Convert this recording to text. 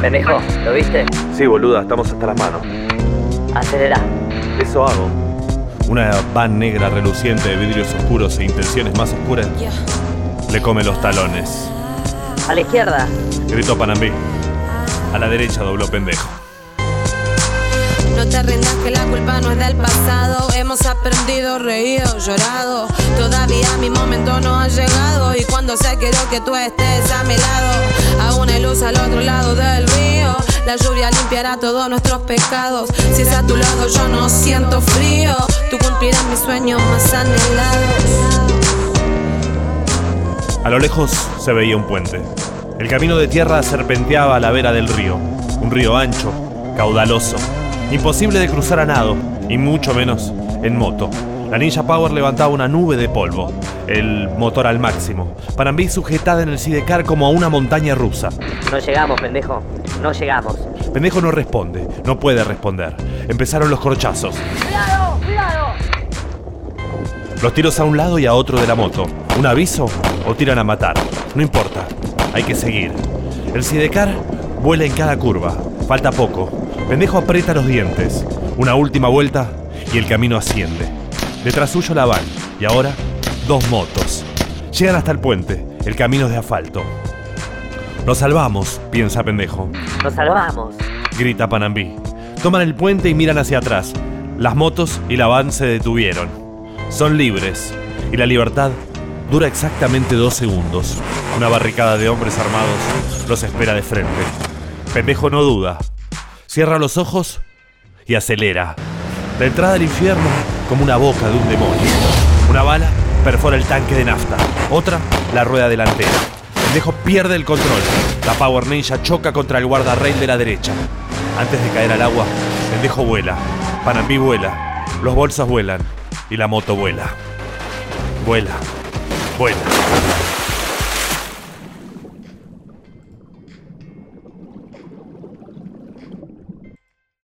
Pendejo, ¿lo viste? Sí, boluda, estamos hasta las manos. Acelera. Eso hago. Una van negra reluciente de vidrios oscuros e intenciones más oscuras le come los talones. A la izquierda. Gritó Panambí. A la derecha dobló pendejo. No te rindas que la culpa no es del pasado. Hemos aprendido, reído, llorado. Todavía mi momento no ha llegado. Y cuando sé quiero que tú estés a mi lado. Hay luz al otro lado del río. La lluvia limpiará todos nuestros pecados. Si es a tu lado yo no siento frío. Tú cumplirás mis sueños más anhelados. A lo lejos se veía un puente. El camino de tierra serpenteaba a la vera del río. Un río ancho, caudaloso, imposible de cruzar a nado, y mucho menos en moto. La Ninja Power levantaba una nube de polvo, el motor al máximo, Panambí sujetada en el sidecar como a una montaña rusa. No llegamos, pendejo. No llegamos. Pendejo no responde, no puede responder. Empezaron los corchazos. ¡Cuidado! ¡Cuidado! Los tiros a un lado y a otro de la moto. ¿Un aviso o tiran a matar? No importa, hay que seguir. El sidecar vuela en cada curva. Falta poco. Pendejo aprieta los dientes. Una última vuelta y el camino asciende. Detrás suyo la van y ahora dos motos. Llegan hasta el puente. El camino es de asfalto. Nos salvamos, piensa Pendejo. Nos salvamos. Grita Panambí. Toman el puente y miran hacia atrás. Las motos y la van se detuvieron. Son libres. Y la libertad dura exactamente dos segundos. Una barricada de hombres armados los espera de frente. Pendejo no duda. Cierra los ojos y acelera. La entrada al infierno como una boca de un demonio. Una bala perfora el tanque de nafta. Otra, la rueda delantera. Pendejo pierde el control. La Power Ninja choca contra el guardarrail de la derecha. Antes de caer al agua, Pendejo vuela. Panambí vuela. Los bolsos vuelan. Y la moto vuela. Vuela. Vuela.